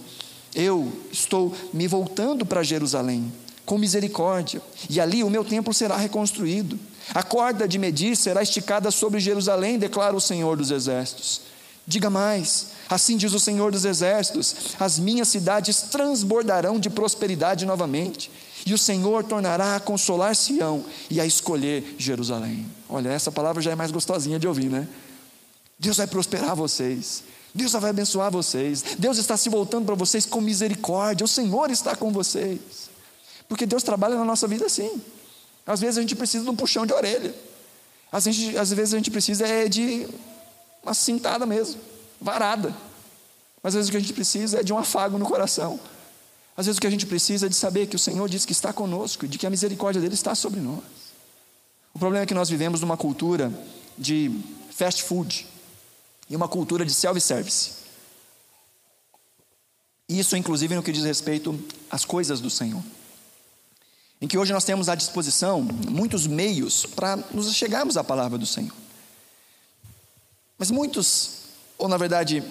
Eu estou me voltando para Jerusalém com misericórdia, e ali o meu templo será reconstruído. A corda de medir será esticada sobre Jerusalém, declara o Senhor dos exércitos. Diga mais, assim diz o Senhor dos Exércitos: as minhas cidades transbordarão de prosperidade novamente, e o Senhor tornará a consolar Sião e a escolher Jerusalém. Olha, essa palavra já é mais gostosinha de ouvir, né? Deus vai prosperar vocês, Deus vai abençoar vocês, Deus está se voltando para vocês com misericórdia, o Senhor está com vocês, porque Deus trabalha na nossa vida assim. Às vezes a gente precisa de um puxão de orelha, às vezes, às vezes a gente precisa é de uma cintada mesmo, varada. Mas às vezes o que a gente precisa é de um afago no coração. Às vezes o que a gente precisa é de saber que o Senhor diz que está conosco e de que a misericórdia dele está sobre nós. O problema é que nós vivemos numa cultura de fast food e uma cultura de self-service. Isso, inclusive, no que diz respeito às coisas do Senhor. Em que hoje nós temos à disposição muitos meios para nos chegarmos à palavra do Senhor. Mas muitos, ou na verdade,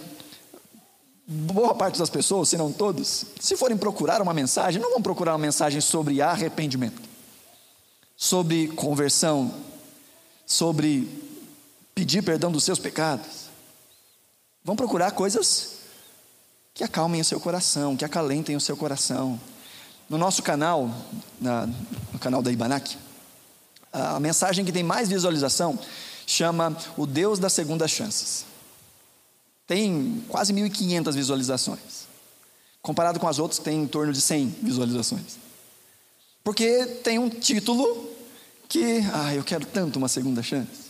boa parte das pessoas, se não todos, se forem procurar uma mensagem, não vão procurar uma mensagem sobre arrependimento, sobre conversão, sobre pedir perdão dos seus pecados. Vão procurar coisas que acalmem o seu coração, que acalentem o seu coração. No nosso canal, na, no canal da Ibanac, a mensagem que tem mais visualização chama O Deus das Segundas Chances. Tem quase 1.500 visualizações. Comparado com as outras, tem em torno de 100 visualizações. Porque tem um título que, ah, eu quero tanto uma segunda chance.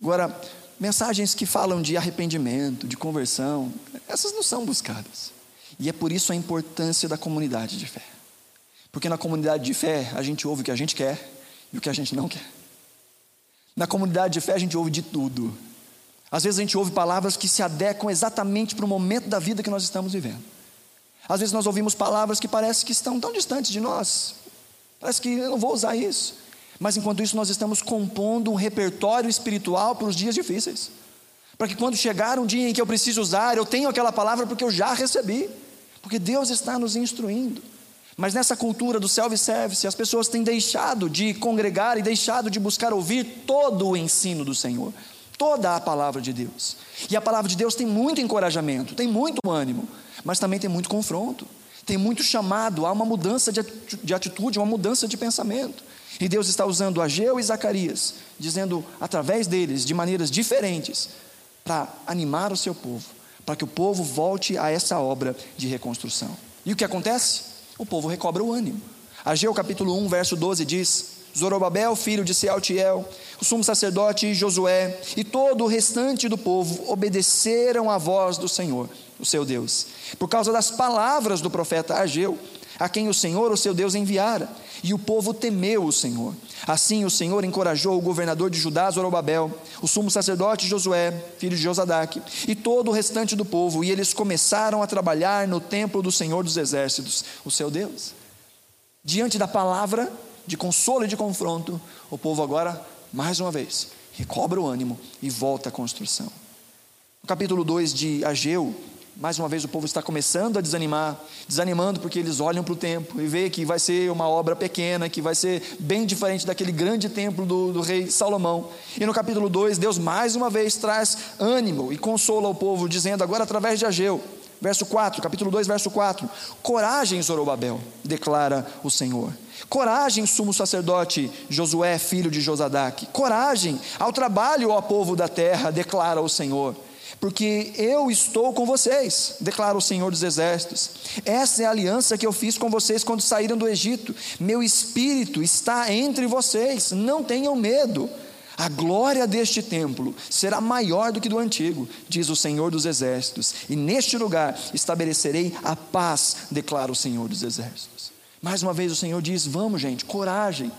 Agora, mensagens que falam de arrependimento, de conversão, essas não são buscadas. E é por isso a importância da comunidade de fé. Porque na comunidade de fé, a gente ouve o que a gente quer e o que a gente não quer. Na comunidade de fé a gente ouve de tudo. Às vezes a gente ouve palavras que se adequam exatamente para o momento da vida que nós estamos vivendo. Às vezes nós ouvimos palavras que parece que estão tão distantes de nós. Parece que eu não vou usar isso. Mas enquanto isso, nós estamos compondo um repertório espiritual para os dias difíceis. Para que quando chegar um dia em que eu preciso usar, eu tenho aquela palavra porque eu já recebi. Porque Deus está nos instruindo. Mas nessa cultura do self-service, as pessoas têm deixado de congregar e deixado de buscar ouvir todo o ensino do Senhor, toda a palavra de Deus. E a palavra de Deus tem muito encorajamento, tem muito ânimo, mas também tem muito confronto, tem muito chamado a uma mudança de atitude, uma mudança de pensamento. E Deus está usando Ageu e Zacarias, dizendo através deles, de maneiras diferentes, para animar o seu povo, para que o povo volte a essa obra de reconstrução. E o que acontece? o povo recobra o ânimo. Ageu capítulo 1, verso 12 diz: Zorobabel, filho de Sealtiel, o sumo sacerdote Josué e todo o restante do povo obedeceram à voz do Senhor, o seu Deus, por causa das palavras do profeta Ageu, a quem o Senhor, o seu Deus, enviara. E o povo temeu o Senhor. Assim o Senhor encorajou o governador de Judá, Zorobabel, o sumo sacerdote Josué, filho de Josadaque, e todo o restante do povo, e eles começaram a trabalhar no templo do Senhor dos Exércitos, o seu Deus. Diante da palavra de consolo e de confronto, o povo agora, mais uma vez, recobra o ânimo e volta à construção. No capítulo 2 de Ageu, mais uma vez o povo está começando a desanimar, desanimando porque eles olham para o templo e vê que vai ser uma obra pequena, que vai ser bem diferente daquele grande templo do, do rei Salomão. E no capítulo 2, Deus mais uma vez traz ânimo e consola o povo, dizendo agora através de Ageu, verso 4, capítulo 2, verso 4: Coragem, Zorobabel, declara o Senhor. Coragem, sumo sacerdote Josué, filho de Josadaque. Coragem ao trabalho, ó povo da terra, declara o Senhor porque eu estou com vocês, declara o Senhor dos Exércitos. Essa é a aliança que eu fiz com vocês quando saíram do Egito. Meu espírito está entre vocês, não tenham medo. A glória deste templo será maior do que do antigo, diz o Senhor dos Exércitos, e neste lugar estabelecerei a paz, declara o Senhor dos Exércitos. Mais uma vez o Senhor diz: Vamos, gente, coragem.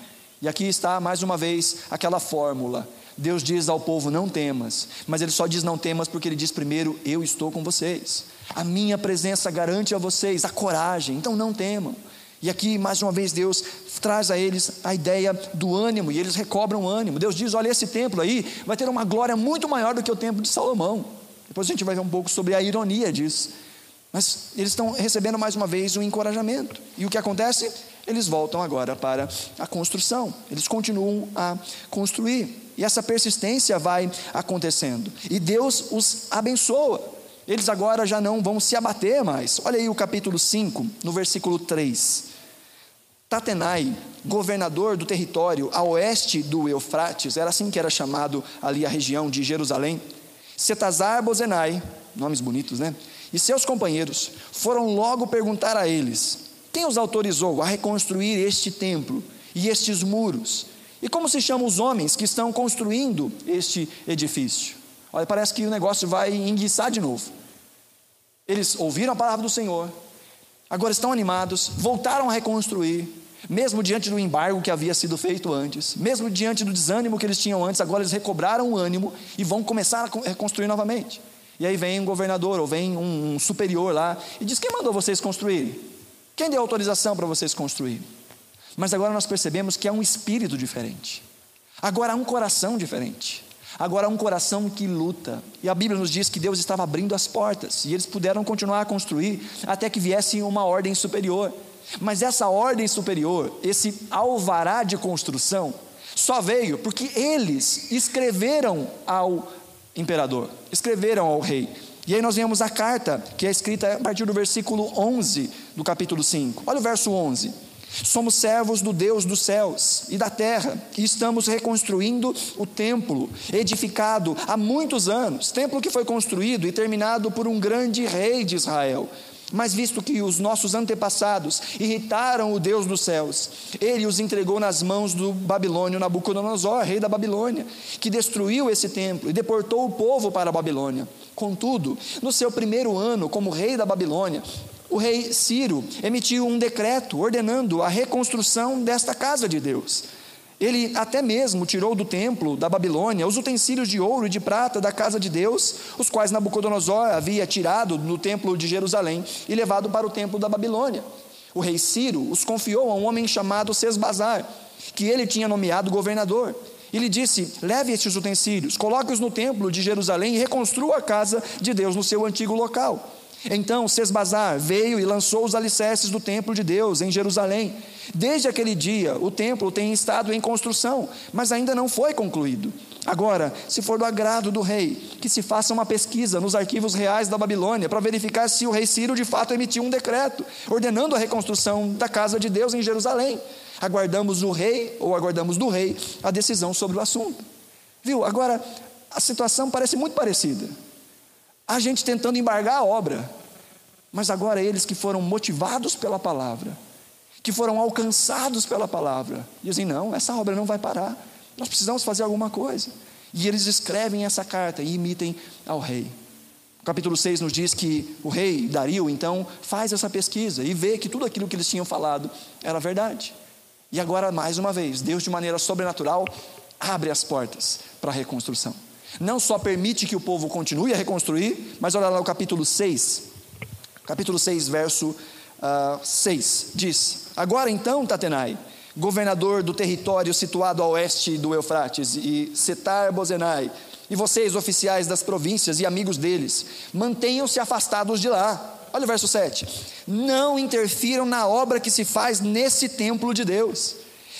E aqui está mais uma vez aquela fórmula Deus diz ao povo: não temas, mas Ele só diz não temas porque Ele diz primeiro: eu estou com vocês. A minha presença garante a vocês a coragem, então não temam. E aqui, mais uma vez, Deus traz a eles a ideia do ânimo, e eles recobram ânimo. Deus diz: olha, esse templo aí vai ter uma glória muito maior do que o templo de Salomão. Depois a gente vai ver um pouco sobre a ironia disso. Mas eles estão recebendo mais uma vez um encorajamento. E o que acontece? Eles voltam agora para a construção, eles continuam a construir. E essa persistência vai acontecendo. E Deus os abençoa. Eles agora já não vão se abater mais. Olha aí o capítulo 5, no versículo 3. Tatenai, governador do território a oeste do Eufrates, era assim que era chamado ali a região de Jerusalém. Setazar Bozenai, nomes bonitos, né? E seus companheiros foram logo perguntar a eles: quem os autorizou a reconstruir este templo e estes muros? E como se chamam os homens que estão construindo este edifício? Olha, parece que o negócio vai enguiçar de novo. Eles ouviram a palavra do Senhor, agora estão animados, voltaram a reconstruir, mesmo diante do embargo que havia sido feito antes, mesmo diante do desânimo que eles tinham antes, agora eles recobraram o ânimo e vão começar a reconstruir novamente. E aí vem um governador ou vem um superior lá e diz: Quem mandou vocês construírem? Quem deu autorização para vocês construírem? Mas agora nós percebemos que há um espírito diferente. Agora há um coração diferente. Agora há um coração que luta. E a Bíblia nos diz que Deus estava abrindo as portas e eles puderam continuar a construir até que viesse uma ordem superior. Mas essa ordem superior, esse alvará de construção, só veio porque eles escreveram ao imperador, escreveram ao rei. E aí nós vemos a carta, que é escrita a partir do versículo 11 do capítulo 5. Olha o verso 11. Somos servos do Deus dos céus e da terra e estamos reconstruindo o templo, edificado há muitos anos templo que foi construído e terminado por um grande rei de Israel. Mas visto que os nossos antepassados irritaram o Deus dos céus, ele os entregou nas mãos do babilônio Nabucodonosor, rei da Babilônia, que destruiu esse templo e deportou o povo para a Babilônia. Contudo, no seu primeiro ano como rei da Babilônia, o rei Ciro emitiu um decreto ordenando a reconstrução desta casa de Deus. Ele até mesmo tirou do templo da Babilônia os utensílios de ouro e de prata da casa de Deus, os quais Nabucodonosor havia tirado no templo de Jerusalém e levado para o templo da Babilônia. O rei Ciro os confiou a um homem chamado Sesbazar, que ele tinha nomeado governador. E lhe disse: Leve estes utensílios, coloque-os no templo de Jerusalém e reconstrua a casa de Deus no seu antigo local. Então Sesbazar veio e lançou os alicerces do templo de Deus em Jerusalém. Desde aquele dia, o templo tem estado em construção, mas ainda não foi concluído. Agora, se for do agrado do rei, que se faça uma pesquisa nos arquivos reais da Babilônia para verificar se o rei Ciro de fato emitiu um decreto ordenando a reconstrução da casa de Deus em Jerusalém. Aguardamos o rei, ou aguardamos do rei, a decisão sobre o assunto. Viu? Agora, a situação parece muito parecida. A gente tentando embargar a obra, mas agora eles que foram motivados pela palavra, que foram alcançados pela palavra, dizem: não, essa obra não vai parar, nós precisamos fazer alguma coisa. E eles escrevem essa carta e imitem ao rei. O capítulo 6 nos diz que o rei Dario então faz essa pesquisa e vê que tudo aquilo que eles tinham falado era verdade. E agora, mais uma vez, Deus, de maneira sobrenatural, abre as portas para a reconstrução. Não só permite que o povo continue a reconstruir, mas olha lá o capítulo 6. Capítulo 6, verso uh, ah, 6, diz: Agora então, Tatenai, governador do território situado a oeste do Eufrates, e Setar Bozenai, e vocês, oficiais das províncias e amigos deles, mantenham-se afastados de lá. Olha o verso 7. Não interfiram na obra que se faz nesse templo de Deus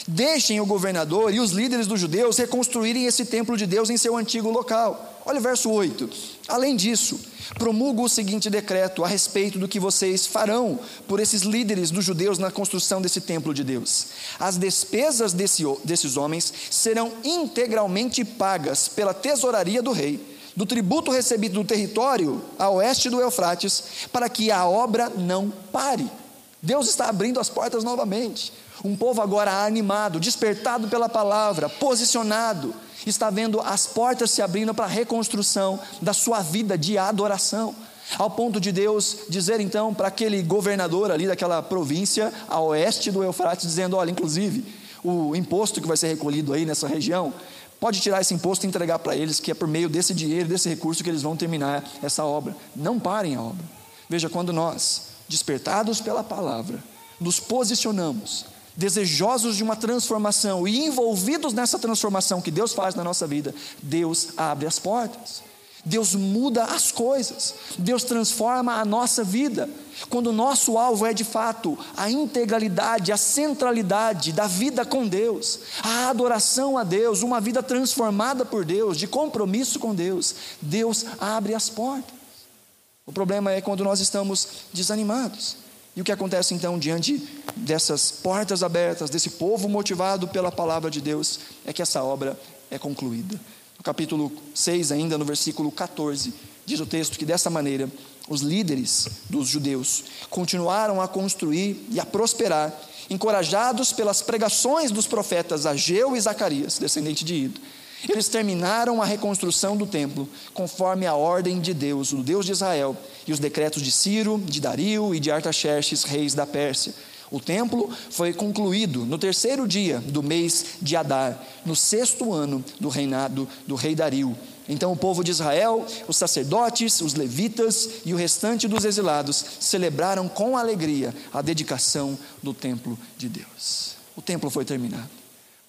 Deixem o governador e os líderes dos judeus reconstruírem esse templo de Deus em seu antigo local. Olha o verso 8. Além disso, promulgo o seguinte decreto a respeito do que vocês farão por esses líderes dos judeus na construção desse templo de Deus. As despesas desse, desses homens serão integralmente pagas pela tesouraria do rei, do tributo recebido do território a oeste do Eufrates, para que a obra não pare. Deus está abrindo as portas novamente. Um povo agora animado, despertado pela palavra, posicionado, está vendo as portas se abrindo para a reconstrução da sua vida de adoração. Ao ponto de Deus dizer então para aquele governador ali daquela província a oeste do Eufrates, dizendo: olha, inclusive, o imposto que vai ser recolhido aí nessa região, pode tirar esse imposto e entregar para eles, que é por meio desse dinheiro, desse recurso que eles vão terminar essa obra. Não parem a obra. Veja, quando nós, despertados pela palavra, nos posicionamos desejosos de uma transformação e envolvidos nessa transformação que Deus faz na nossa vida, Deus abre as portas. Deus muda as coisas, Deus transforma a nossa vida. Quando o nosso alvo é de fato a integralidade, a centralidade da vida com Deus, a adoração a Deus, uma vida transformada por Deus, de compromisso com Deus, Deus abre as portas. O problema é quando nós estamos desanimados. E o que acontece então diante dessas portas abertas, desse povo motivado pela palavra de Deus, é que essa obra é concluída. No capítulo 6, ainda no versículo 14, diz o texto que dessa maneira os líderes dos judeus continuaram a construir e a prosperar, encorajados pelas pregações dos profetas Ageu e Zacarias, descendente de Ido eles terminaram a reconstrução do templo conforme a ordem de Deus, o Deus de Israel, e os decretos de Ciro, de Dario e de Artaxerxes, reis da Pérsia. O templo foi concluído no terceiro dia do mês de Adar, no sexto ano do reinado do rei Dario. Então o povo de Israel, os sacerdotes, os levitas e o restante dos exilados celebraram com alegria a dedicação do templo de Deus. O templo foi terminado.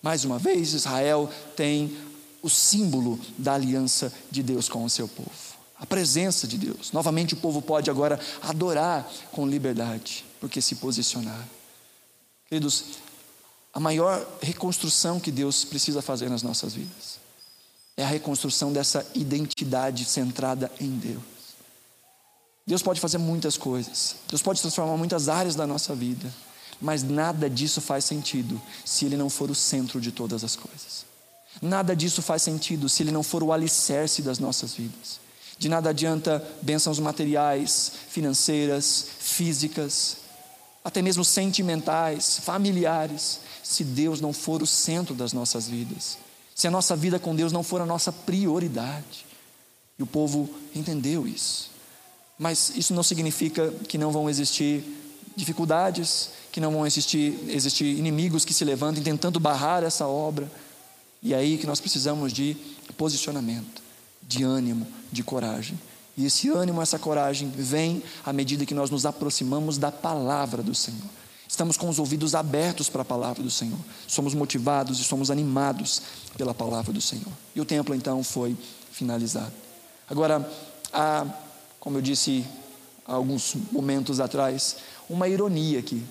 Mais uma vez, Israel tem o símbolo da aliança de Deus com o seu povo. A presença de Deus. Novamente o povo pode agora adorar com liberdade, porque se posicionar. Queridos, a maior reconstrução que Deus precisa fazer nas nossas vidas é a reconstrução dessa identidade centrada em Deus. Deus pode fazer muitas coisas, Deus pode transformar muitas áreas da nossa vida, mas nada disso faz sentido se Ele não for o centro de todas as coisas. Nada disso faz sentido se ele não for o alicerce das nossas vidas. De nada adianta bênçãos materiais, financeiras, físicas, até mesmo sentimentais, familiares, se Deus não for o centro das nossas vidas. Se a nossa vida com Deus não for a nossa prioridade. E o povo entendeu isso. Mas isso não significa que não vão existir dificuldades, que não vão existir, existir inimigos que se levantem tentando barrar essa obra. E é aí que nós precisamos de posicionamento, de ânimo, de coragem. E esse ânimo, essa coragem vem à medida que nós nos aproximamos da palavra do Senhor. Estamos com os ouvidos abertos para a palavra do Senhor. Somos motivados e somos animados pela palavra do Senhor. E o templo então foi finalizado. Agora, há, como eu disse há alguns momentos atrás, uma ironia aqui.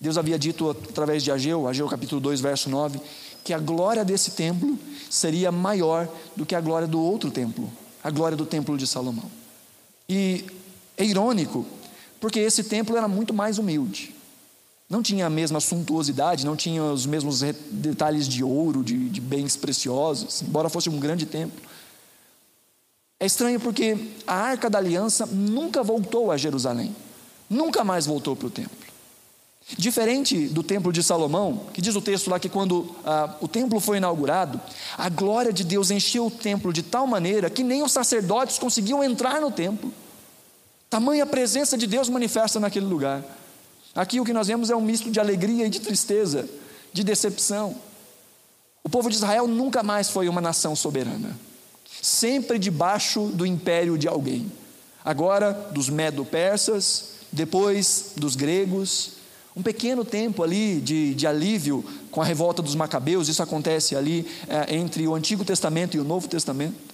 Deus havia dito através de Ageu, Ageu capítulo 2, verso 9, que a glória desse templo seria maior do que a glória do outro templo, a glória do templo de Salomão. E é irônico, porque esse templo era muito mais humilde. Não tinha a mesma suntuosidade, não tinha os mesmos detalhes de ouro, de, de bens preciosos, embora fosse um grande templo. É estranho porque a arca da aliança nunca voltou a Jerusalém, nunca mais voltou para o templo. Diferente do templo de Salomão, que diz o texto lá que quando ah, o templo foi inaugurado, a glória de Deus encheu o templo de tal maneira que nem os sacerdotes conseguiam entrar no templo. Tamanha presença de Deus manifesta naquele lugar. Aqui o que nós vemos é um misto de alegria e de tristeza, de decepção. O povo de Israel nunca mais foi uma nação soberana, sempre debaixo do império de alguém. Agora dos medo-persas, depois dos gregos, um pequeno tempo ali de, de alívio com a revolta dos Macabeus, isso acontece ali é, entre o Antigo Testamento e o Novo Testamento.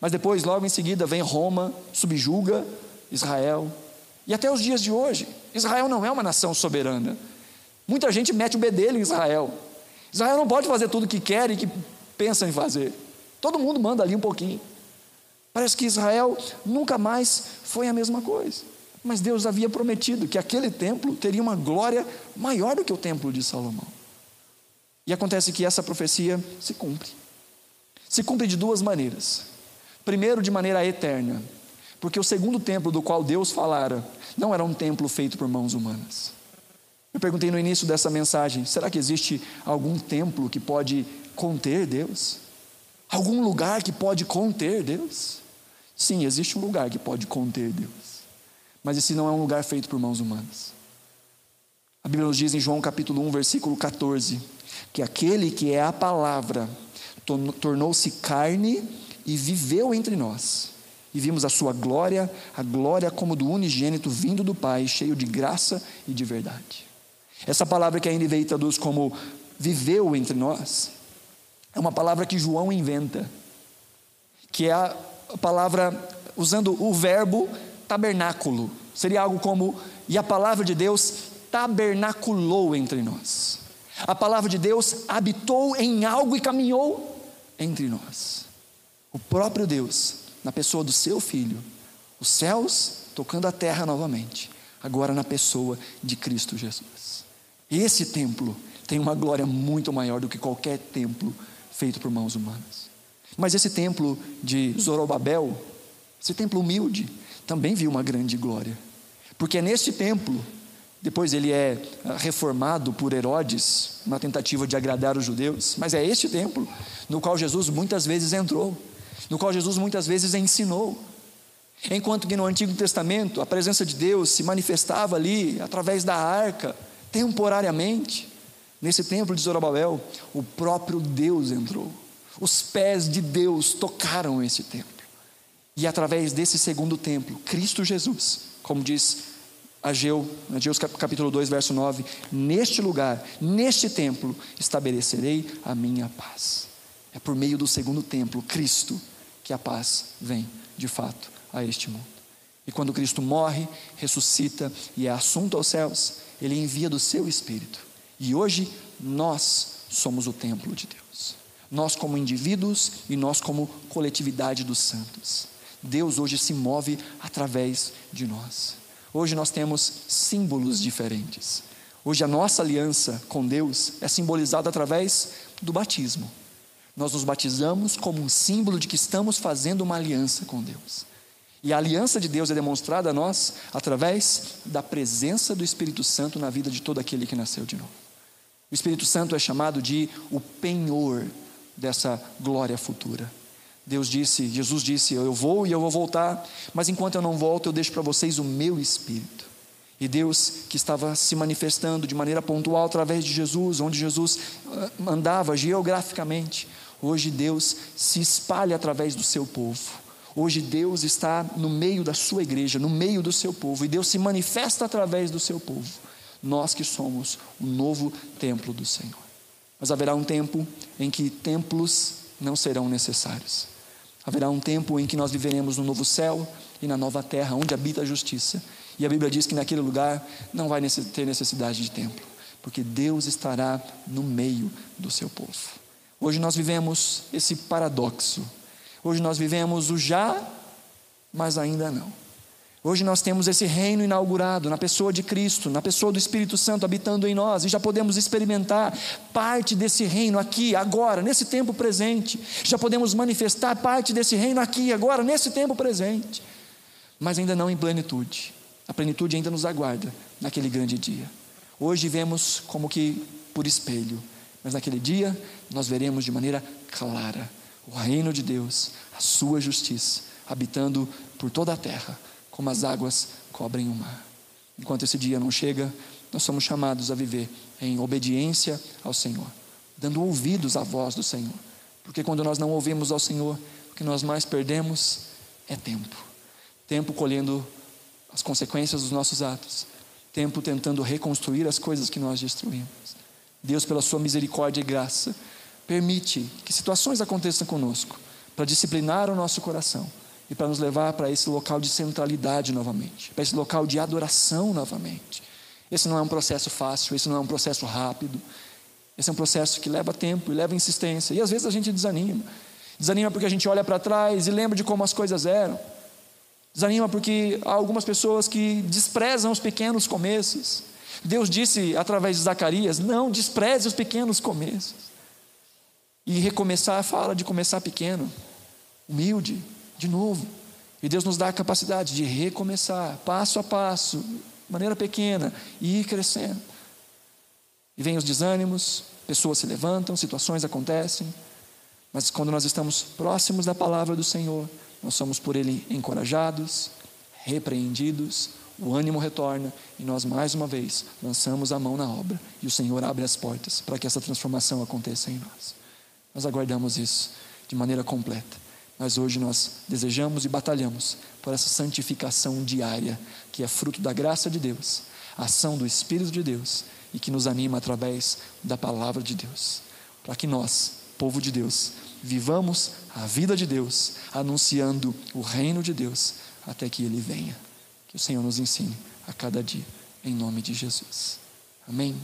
Mas depois, logo em seguida, vem Roma, subjuga Israel. E até os dias de hoje, Israel não é uma nação soberana. Muita gente mete o bedelho em Israel. Israel não pode fazer tudo o que quer e que pensa em fazer. Todo mundo manda ali um pouquinho. Parece que Israel nunca mais foi a mesma coisa. Mas Deus havia prometido que aquele templo teria uma glória maior do que o templo de Salomão. E acontece que essa profecia se cumpre. Se cumpre de duas maneiras. Primeiro, de maneira eterna, porque o segundo templo do qual Deus falara não era um templo feito por mãos humanas. Eu perguntei no início dessa mensagem: será que existe algum templo que pode conter Deus? Algum lugar que pode conter Deus? Sim, existe um lugar que pode conter Deus mas esse não é um lugar feito por mãos humanas. A Bíblia nos diz em João capítulo 1, versículo 14, que aquele que é a palavra tornou-se carne e viveu entre nós. E vimos a sua glória, a glória como do unigênito vindo do Pai, cheio de graça e de verdade. Essa palavra que ainda veio traduz como viveu entre nós, é uma palavra que João inventa, que é a palavra usando o verbo tabernáculo. Seria algo como: e a palavra de Deus tabernaculou entre nós. A palavra de Deus habitou em algo e caminhou entre nós. O próprio Deus, na pessoa do seu filho, os céus tocando a terra novamente, agora na pessoa de Cristo Jesus. Esse templo tem uma glória muito maior do que qualquer templo feito por mãos humanas. Mas esse templo de Zorobabel, esse templo humilde, também viu uma grande glória. Porque é neste templo, depois ele é ah, reformado por Herodes, na tentativa de agradar os judeus, mas é este templo no qual Jesus muitas vezes entrou, no qual Jesus muitas vezes ensinou. Enquanto que no Antigo Testamento a presença de Deus se manifestava ali através da arca, temporariamente, nesse templo de Zorobabel, o próprio Deus entrou. Os pés de Deus tocaram esse templo. E através desse segundo templo, Cristo Jesus, como diz Ageu, Ageu capítulo 2, verso 9: Neste lugar, neste templo, estabelecerei a minha paz. É por meio do segundo templo, Cristo, que a paz vem de fato a este mundo. E quando Cristo morre, ressuscita e é assunto aos céus, ele envia do seu Espírito. E hoje nós somos o templo de Deus. Nós, como indivíduos e nós, como coletividade dos santos. Deus hoje se move através de nós. Hoje nós temos símbolos diferentes. Hoje a nossa aliança com Deus é simbolizada através do batismo. Nós nos batizamos como um símbolo de que estamos fazendo uma aliança com Deus. E a aliança de Deus é demonstrada a nós através da presença do Espírito Santo na vida de todo aquele que nasceu de novo. O Espírito Santo é chamado de o penhor dessa glória futura. Deus disse, Jesus disse: Eu vou e eu vou voltar, mas enquanto eu não volto, eu deixo para vocês o meu espírito. E Deus que estava se manifestando de maneira pontual através de Jesus, onde Jesus ah, andava geograficamente, hoje Deus se espalha através do seu povo. Hoje Deus está no meio da sua igreja, no meio do seu povo, e Deus se manifesta através do seu povo. Nós que somos o novo templo do Senhor. Mas haverá um tempo em que templos não serão necessários. Haverá um tempo em que nós viveremos no novo céu e na nova terra, onde habita a justiça. E a Bíblia diz que naquele lugar não vai ter necessidade de templo, porque Deus estará no meio do seu povo. Hoje nós vivemos esse paradoxo. Hoje nós vivemos o já, mas ainda não. Hoje nós temos esse reino inaugurado na pessoa de Cristo, na pessoa do Espírito Santo habitando em nós, e já podemos experimentar parte desse reino aqui, agora, nesse tempo presente. Já podemos manifestar parte desse reino aqui, agora, nesse tempo presente. Mas ainda não em plenitude. A plenitude ainda nos aguarda naquele grande dia. Hoje vemos como que por espelho, mas naquele dia nós veremos de maneira clara o reino de Deus, a sua justiça, habitando por toda a terra como as águas cobrem o mar. Enquanto esse dia não chega, nós somos chamados a viver em obediência ao Senhor, dando ouvidos à voz do Senhor. Porque quando nós não ouvimos ao Senhor, o que nós mais perdemos é tempo. Tempo colhendo as consequências dos nossos atos. Tempo tentando reconstruir as coisas que nós destruímos. Deus, pela sua misericórdia e graça, permite que situações aconteçam conosco para disciplinar o nosso coração e para nos levar para esse local de centralidade novamente, para esse local de adoração novamente. Esse não é um processo fácil, esse não é um processo rápido. Esse é um processo que leva tempo e leva insistência. E às vezes a gente desanima. Desanima porque a gente olha para trás e lembra de como as coisas eram. Desanima porque há algumas pessoas que desprezam os pequenos começos. Deus disse através de Zacarias: não despreze os pequenos começos. E recomeçar fala de começar pequeno, humilde, de novo. E Deus nos dá a capacidade de recomeçar, passo a passo, maneira pequena, e ir crescendo. E vem os desânimos, pessoas se levantam, situações acontecem, mas quando nós estamos próximos da palavra do Senhor, nós somos por Ele encorajados, repreendidos, o ânimo retorna e nós mais uma vez lançamos a mão na obra e o Senhor abre as portas para que essa transformação aconteça em nós. Nós aguardamos isso de maneira completa. Mas hoje nós desejamos e batalhamos por essa santificação diária, que é fruto da graça de Deus, ação do Espírito de Deus e que nos anima através da palavra de Deus, para que nós, povo de Deus, vivamos a vida de Deus, anunciando o reino de Deus até que ele venha. Que o Senhor nos ensine a cada dia, em nome de Jesus. Amém.